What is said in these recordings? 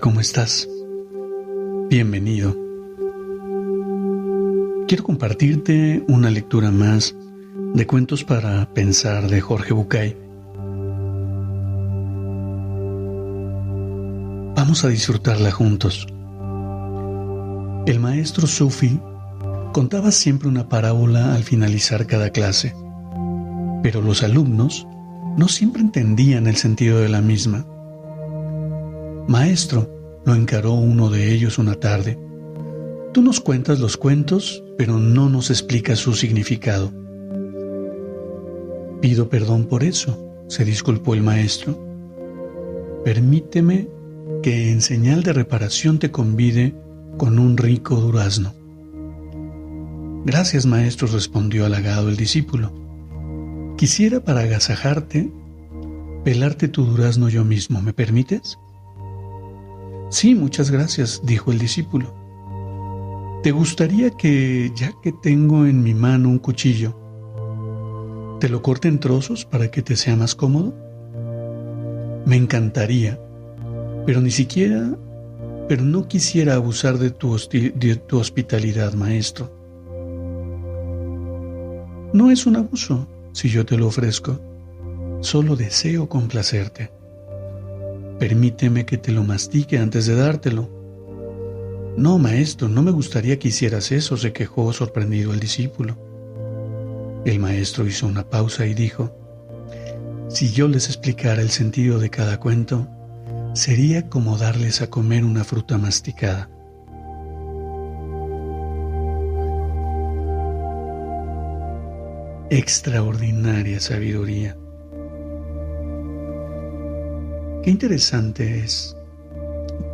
¿Cómo estás? Bienvenido. Quiero compartirte una lectura más de Cuentos para Pensar de Jorge Bucay. Vamos a disfrutarla juntos. El maestro Sufi contaba siempre una parábola al finalizar cada clase, pero los alumnos no siempre entendían el sentido de la misma. Maestro, lo encaró uno de ellos una tarde. Tú nos cuentas los cuentos, pero no nos explicas su significado. Pido perdón por eso, se disculpó el maestro. Permíteme que en señal de reparación te convide con un rico durazno. Gracias, maestro, respondió halagado el discípulo. Quisiera para agasajarte pelarte tu durazno yo mismo, ¿me permites? Sí, muchas gracias, dijo el discípulo. ¿Te gustaría que, ya que tengo en mi mano un cuchillo, te lo corte en trozos para que te sea más cómodo? Me encantaría, pero ni siquiera, pero no quisiera abusar de tu, tu hospitalidad, maestro. No es un abuso si yo te lo ofrezco, solo deseo complacerte. Permíteme que te lo mastique antes de dártelo. No, maestro, no me gustaría que hicieras eso, se quejó sorprendido el discípulo. El maestro hizo una pausa y dijo, si yo les explicara el sentido de cada cuento, sería como darles a comer una fruta masticada. Extraordinaria sabiduría. Qué interesante es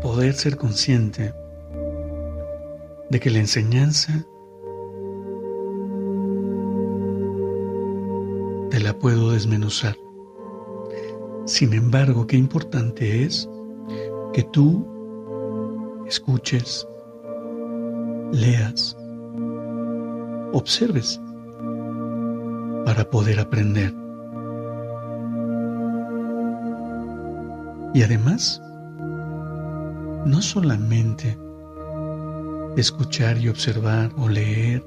poder ser consciente de que la enseñanza te la puedo desmenuzar. Sin embargo, qué importante es que tú escuches, leas, observes para poder aprender. Y además, no solamente escuchar y observar o leer,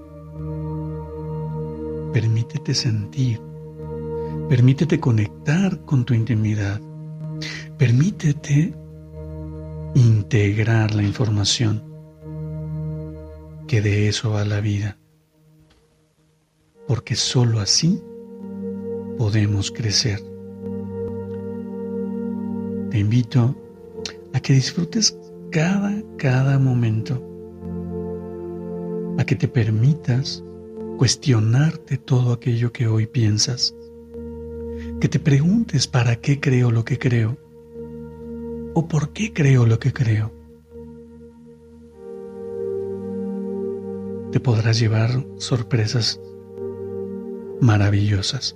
permítete sentir, permítete conectar con tu intimidad, permítete integrar la información, que de eso va la vida, porque sólo así podemos crecer. Te invito a que disfrutes cada, cada momento, a que te permitas cuestionarte todo aquello que hoy piensas, que te preguntes para qué creo lo que creo o por qué creo lo que creo. Te podrás llevar sorpresas maravillosas.